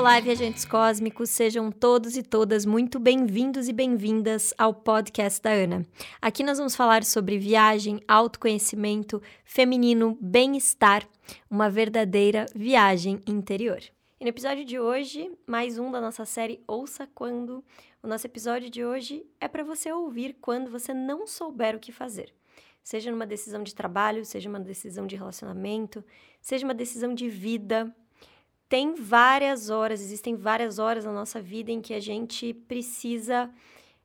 Olá, viajantes cósmicos, sejam todos e todas muito bem-vindos e bem-vindas ao podcast da Ana. Aqui nós vamos falar sobre viagem, autoconhecimento, feminino, bem-estar, uma verdadeira viagem interior. E no episódio de hoje, mais um da nossa série Ouça Quando. O nosso episódio de hoje é para você ouvir quando você não souber o que fazer. Seja numa decisão de trabalho, seja uma decisão de relacionamento, seja uma decisão de vida, tem várias horas, existem várias horas na nossa vida em que a gente precisa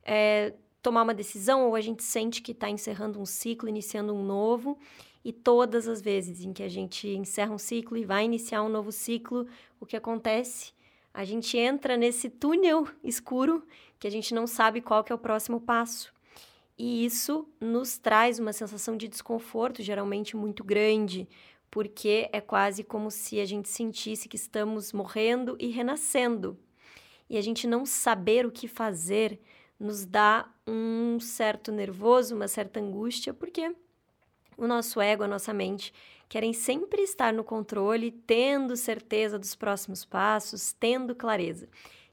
é, tomar uma decisão ou a gente sente que está encerrando um ciclo, iniciando um novo. E todas as vezes em que a gente encerra um ciclo e vai iniciar um novo ciclo, o que acontece? A gente entra nesse túnel escuro que a gente não sabe qual que é o próximo passo. E isso nos traz uma sensação de desconforto, geralmente muito grande, porque é quase como se a gente sentisse que estamos morrendo e renascendo. E a gente não saber o que fazer nos dá um certo nervoso, uma certa angústia, porque o nosso ego, a nossa mente, querem sempre estar no controle, tendo certeza dos próximos passos, tendo clareza.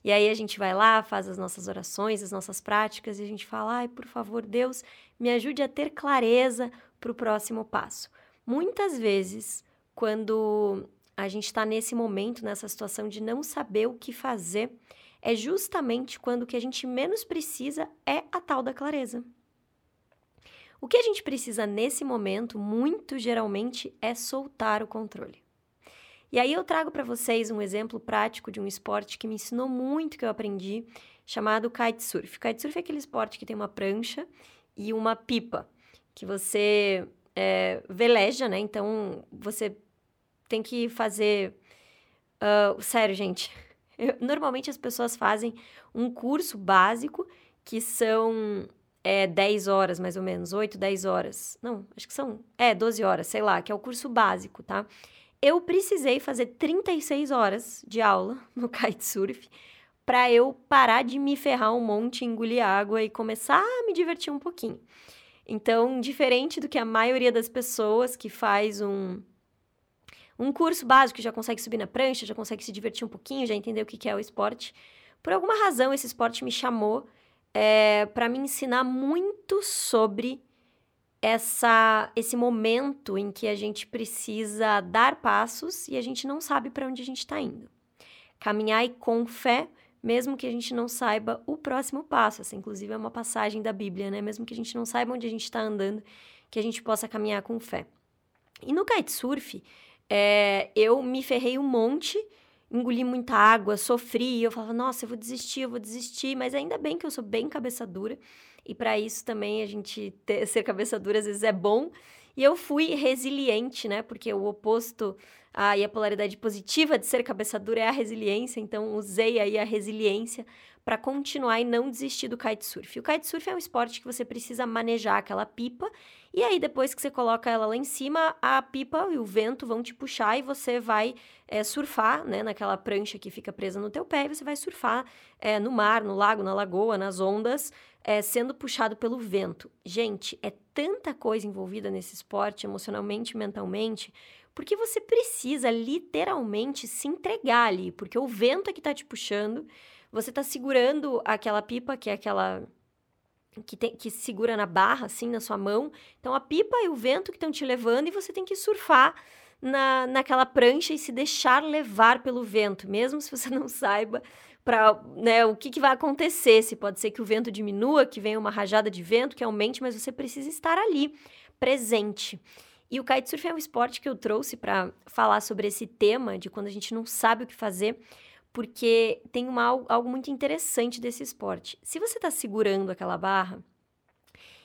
E aí a gente vai lá, faz as nossas orações, as nossas práticas, e a gente fala: ai, por favor, Deus, me ajude a ter clareza para o próximo passo. Muitas vezes, quando a gente está nesse momento, nessa situação de não saber o que fazer, é justamente quando o que a gente menos precisa é a tal da clareza. O que a gente precisa nesse momento, muito geralmente, é soltar o controle. E aí eu trago para vocês um exemplo prático de um esporte que me ensinou muito que eu aprendi, chamado kitesurf. Kitesurf é aquele esporte que tem uma prancha e uma pipa, que você é, veleja, né? Então você tem que fazer. Uh, sério, gente. Eu, normalmente as pessoas fazem um curso básico que são é, 10 horas, mais ou menos, 8, 10 horas. Não, acho que são. É, 12 horas, sei lá, que é o curso básico, tá? Eu precisei fazer 36 horas de aula no kitesurf para eu parar de me ferrar um monte, engolir água e começar a me divertir um pouquinho. Então, diferente do que a maioria das pessoas que faz um, um curso básico, já consegue subir na prancha, já consegue se divertir um pouquinho, já entender o que é o esporte, por alguma razão esse esporte me chamou é, para me ensinar muito sobre essa, esse momento em que a gente precisa dar passos e a gente não sabe para onde a gente está indo. Caminhar com fé mesmo que a gente não saiba o próximo passo. Essa, inclusive, é uma passagem da Bíblia, né? Mesmo que a gente não saiba onde a gente está andando, que a gente possa caminhar com fé. E no kitesurf, é, eu me ferrei um monte, engoli muita água, sofri, eu falava, nossa, eu vou desistir, eu vou desistir, mas ainda bem que eu sou bem cabeça dura, e para isso também a gente ter, ser cabeça dura às vezes é bom. E eu fui resiliente, né? Porque o oposto ah, e a polaridade positiva de ser cabeça dura é a resiliência, então usei aí a resiliência para continuar e não desistir do kitesurf. O kitesurf é um esporte que você precisa manejar aquela pipa e aí depois que você coloca ela lá em cima, a pipa e o vento vão te puxar e você vai é, surfar, né, naquela prancha que fica presa no teu pé e você vai surfar é, no mar, no lago, na lagoa, nas ondas, é, sendo puxado pelo vento. Gente, é tanta coisa envolvida nesse esporte, emocionalmente, mentalmente, porque você precisa literalmente se entregar ali, porque o vento é que tá te puxando, você tá segurando aquela pipa, que é aquela que, tem, que segura na barra, assim, na sua mão. Então, a pipa e o vento que estão te levando e você tem que surfar na, naquela prancha e se deixar levar pelo vento, mesmo se você não saiba para né, o que, que vai acontecer. Se pode ser que o vento diminua, que venha uma rajada de vento, que aumente, mas você precisa estar ali, presente. E o kitesurf é um esporte que eu trouxe para falar sobre esse tema de quando a gente não sabe o que fazer, porque tem uma, algo muito interessante desse esporte. Se você está segurando aquela barra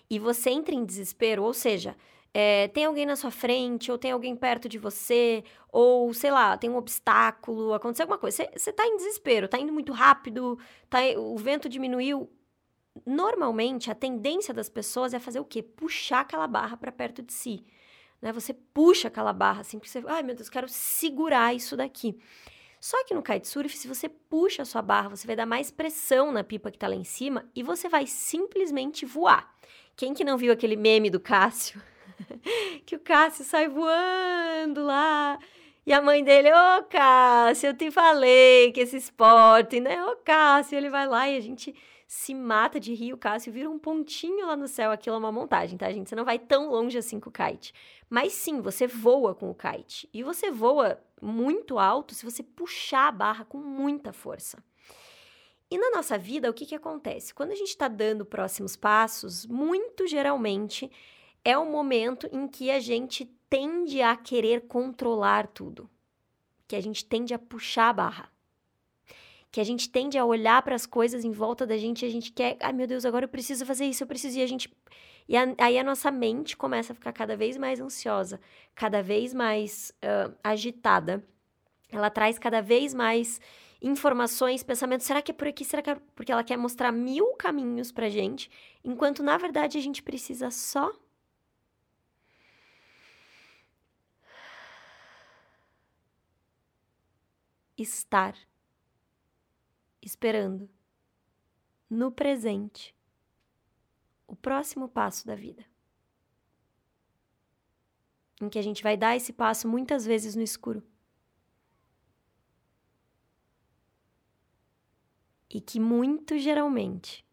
e você entra em desespero, ou seja, é, tem alguém na sua frente, ou tem alguém perto de você, ou sei lá, tem um obstáculo, aconteceu alguma coisa, você está em desespero, está indo muito rápido, tá, o vento diminuiu. Normalmente, a tendência das pessoas é fazer o quê? Puxar aquela barra para perto de si né? Você puxa aquela barra assim, porque você, ai meu Deus, quero segurar isso daqui. Só que no kitesurf, se você puxa a sua barra, você vai dar mais pressão na pipa que está lá em cima e você vai simplesmente voar. Quem que não viu aquele meme do Cássio? que o Cássio sai voando lá. E a mãe dele, ô oh, Cássio, eu te falei que esse esporte, né? Ô oh, Cássio, ele vai lá e a gente se mata de rir. O Cássio vira um pontinho lá no céu. Aquilo é uma montagem, tá, gente? Você não vai tão longe assim com o kite. Mas sim, você voa com o kite. E você voa muito alto se você puxar a barra com muita força. E na nossa vida, o que, que acontece? Quando a gente está dando próximos passos, muito geralmente é o momento em que a gente tende a querer controlar tudo, que a gente tende a puxar a barra, que a gente tende a olhar para as coisas em volta da gente e a gente quer, ai meu Deus, agora eu preciso fazer isso, eu preciso, e a gente. E a, aí a nossa mente começa a ficar cada vez mais ansiosa, cada vez mais uh, agitada. Ela traz cada vez mais informações, pensamentos. Será que é por aqui? Será que é porque ela quer mostrar mil caminhos pra gente, enquanto na verdade a gente precisa só estar esperando no presente o próximo passo da vida. Em que a gente vai dar esse passo muitas vezes no escuro. E que muito geralmente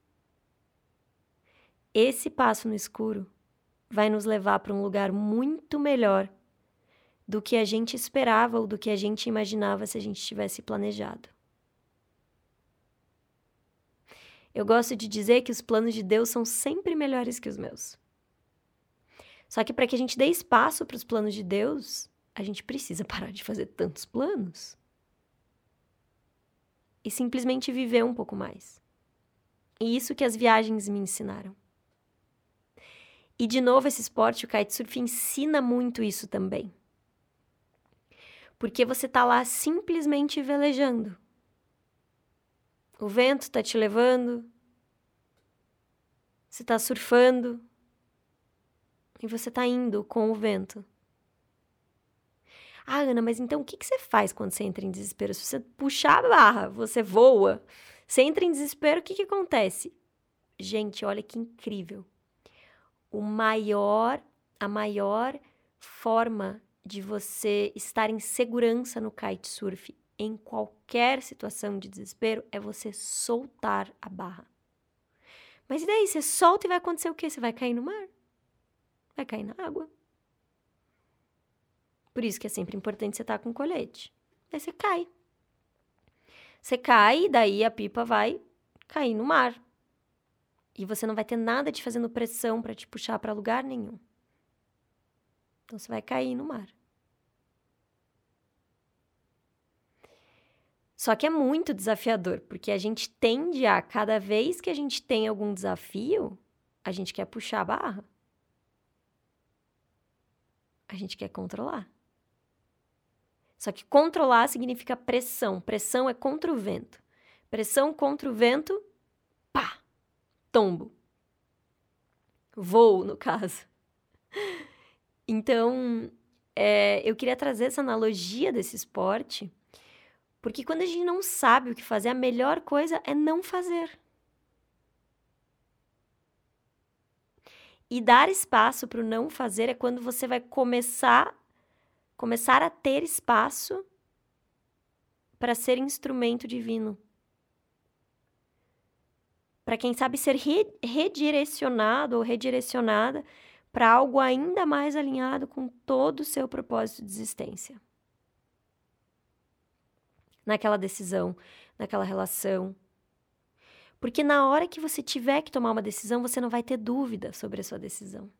esse passo no escuro vai nos levar para um lugar muito melhor do que a gente esperava ou do que a gente imaginava se a gente tivesse planejado. Eu gosto de dizer que os planos de Deus são sempre melhores que os meus. Só que para que a gente dê espaço para os planos de Deus, a gente precisa parar de fazer tantos planos e simplesmente viver um pouco mais. E isso que as viagens me ensinaram. E de novo, esse esporte, o kitesurf, ensina muito isso também porque você está lá simplesmente velejando. O vento está te levando, você está surfando e você está indo com o vento. Ah, Ana, mas então o que, que você faz quando você entra em desespero? Se você puxar a barra, você voa, você entra em desespero, o que, que acontece? Gente, olha que incrível. O maior, a maior forma de você estar em segurança no kitesurf em qualquer situação de desespero é você soltar a barra. Mas e daí? Você solta e vai acontecer o quê? Você vai cair no mar? Vai cair na água. Por isso que é sempre importante você estar com colete. Daí você cai. Você cai, daí a pipa vai cair no mar. E você não vai ter nada te fazendo pressão para te puxar para lugar nenhum. Então você vai cair no mar. Só que é muito desafiador, porque a gente tende a, cada vez que a gente tem algum desafio, a gente quer puxar a barra. A gente quer controlar. Só que controlar significa pressão. Pressão é contra o vento. Pressão contra o vento, pá, tombo. Voo, no caso. Então, é, eu queria trazer essa analogia desse esporte, porque quando a gente não sabe o que fazer, a melhor coisa é não fazer. E dar espaço para o não fazer é quando você vai começar começar a ter espaço para ser instrumento divino. Para quem sabe ser re redirecionado ou redirecionada para algo ainda mais alinhado com todo o seu propósito de existência. Naquela decisão, naquela relação. Porque na hora que você tiver que tomar uma decisão, você não vai ter dúvida sobre a sua decisão.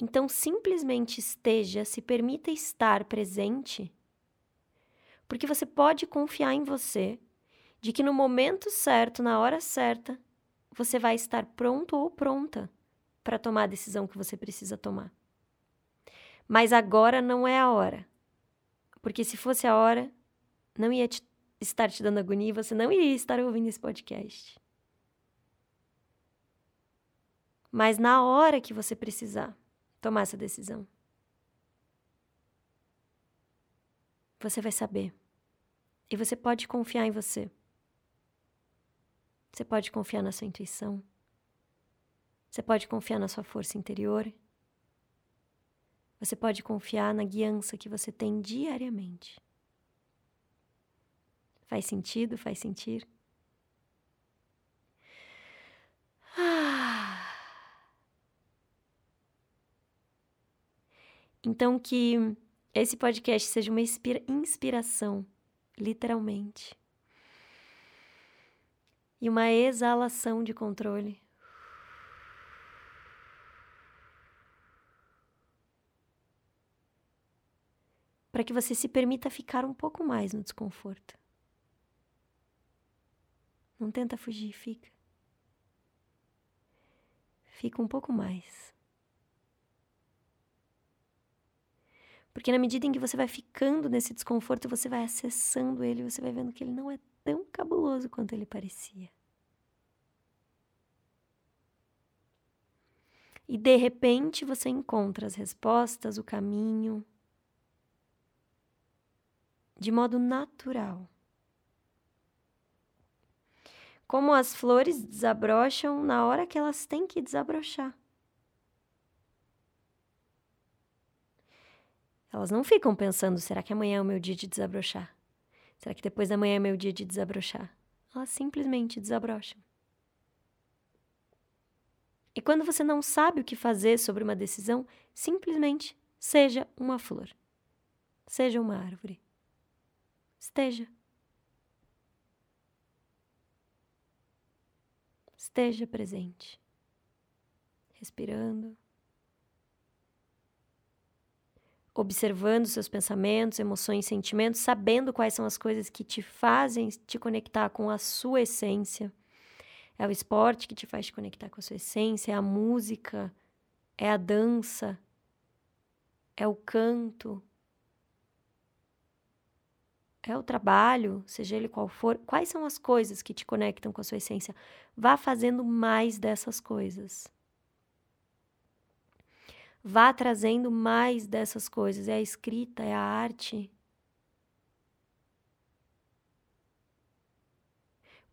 Então, simplesmente esteja, se permita estar presente, porque você pode confiar em você, de que no momento certo, na hora certa, você vai estar pronto ou pronta para tomar a decisão que você precisa tomar. Mas agora não é a hora. Porque se fosse a hora, não ia te, estar te dando agonia e você não iria estar ouvindo esse podcast. Mas na hora que você precisar tomar essa decisão, você vai saber. E você pode confiar em você. Você pode confiar na sua intuição. Você pode confiar na sua força interior. Você pode confiar na guiança que você tem diariamente. Faz sentido? Faz sentir? Então, que esse podcast seja uma inspira inspiração, literalmente, e uma exalação de controle. Para que você se permita ficar um pouco mais no desconforto. Não tenta fugir, fica. Fica um pouco mais. Porque na medida em que você vai ficando nesse desconforto, você vai acessando ele, você vai vendo que ele não é tão cabuloso quanto ele parecia. E de repente você encontra as respostas, o caminho, de modo natural. Como as flores desabrocham na hora que elas têm que desabrochar. Elas não ficam pensando: será que amanhã é o meu dia de desabrochar? Será que depois da manhã é meu dia de desabrochar? Elas simplesmente desabrocham. E quando você não sabe o que fazer sobre uma decisão, simplesmente seja uma flor. Seja uma árvore. Esteja. Esteja presente. Respirando. observando seus pensamentos, emoções, sentimentos, sabendo quais são as coisas que te fazem te conectar com a sua essência. É o esporte que te faz te conectar com a sua essência, é a música, é a dança, é o canto, é o trabalho, seja ele qual for. Quais são as coisas que te conectam com a sua essência? Vá fazendo mais dessas coisas. Vá trazendo mais dessas coisas. É a escrita, é a arte.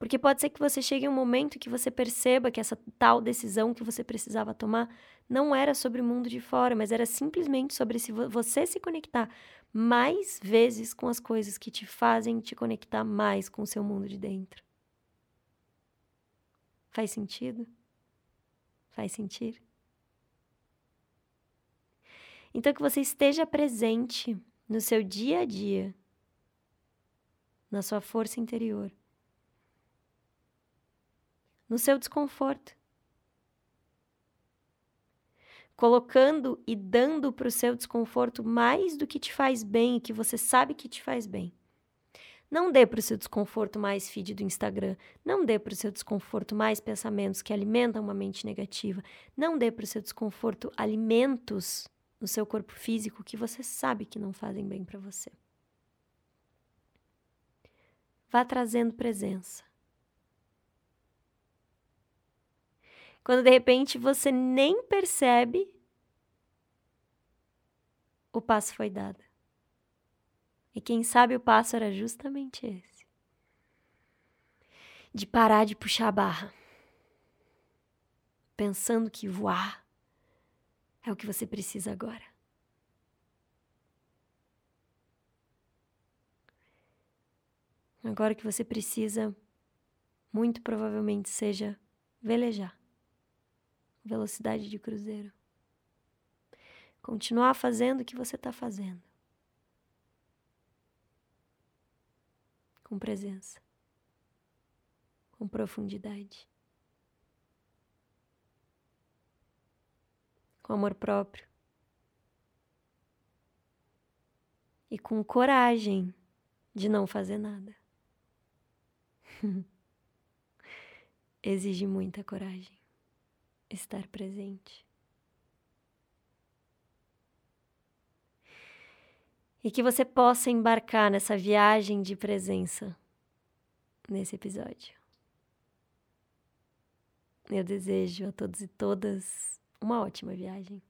Porque pode ser que você chegue a um momento que você perceba que essa tal decisão que você precisava tomar não era sobre o mundo de fora, mas era simplesmente sobre se você se conectar mais vezes com as coisas que te fazem te conectar mais com o seu mundo de dentro. Faz sentido? Faz sentido? Então, que você esteja presente no seu dia a dia, na sua força interior, no seu desconforto. Colocando e dando para o seu desconforto mais do que te faz bem e que você sabe que te faz bem. Não dê para o seu desconforto mais feed do Instagram. Não dê para o seu desconforto mais pensamentos que alimentam uma mente negativa. Não dê para o seu desconforto alimentos no seu corpo físico que você sabe que não fazem bem para você. Vá trazendo presença. Quando de repente você nem percebe, o passo foi dado. E quem sabe o passo era justamente esse: de parar de puxar a barra, pensando que voar é o que você precisa agora. Agora que você precisa, muito provavelmente seja velejar, velocidade de cruzeiro. Continuar fazendo o que você está fazendo. Com presença, com profundidade. com amor próprio e com coragem de não fazer nada. Exige muita coragem estar presente. E que você possa embarcar nessa viagem de presença nesse episódio. Eu desejo a todos e todas uma ótima viagem.